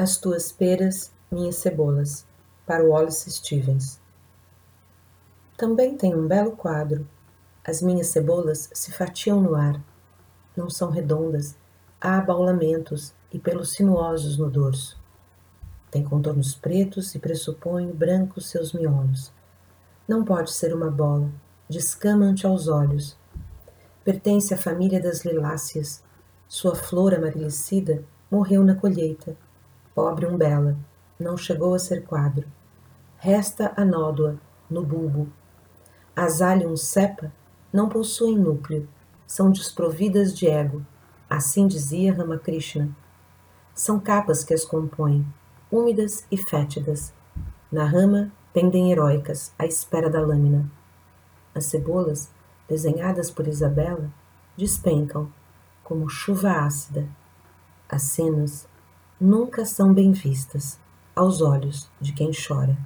As tuas peras, minhas cebolas, para o Wallace Stevens. Também tem um belo quadro. As minhas cebolas se fatiam no ar. Não são redondas, há abaulamentos e pelos sinuosos no dorso. Tem contornos pretos e pressupõe brancos seus miolos. Não pode ser uma bola, descama-ante aos olhos. Pertence à família das liláceas. Sua flor amarelecida morreu na colheita pobre umbela, não chegou a ser quadro. Resta a nódoa, no bulbo. As alliums cepa não possuem núcleo, são desprovidas de ego, assim dizia Ramakrishna. São capas que as compõem, úmidas e fétidas. Na rama pendem heróicas, à espera da lâmina. As cebolas, desenhadas por Isabela, despencam, como chuva ácida. As cenas nunca são bem vistas aos olhos de quem chora.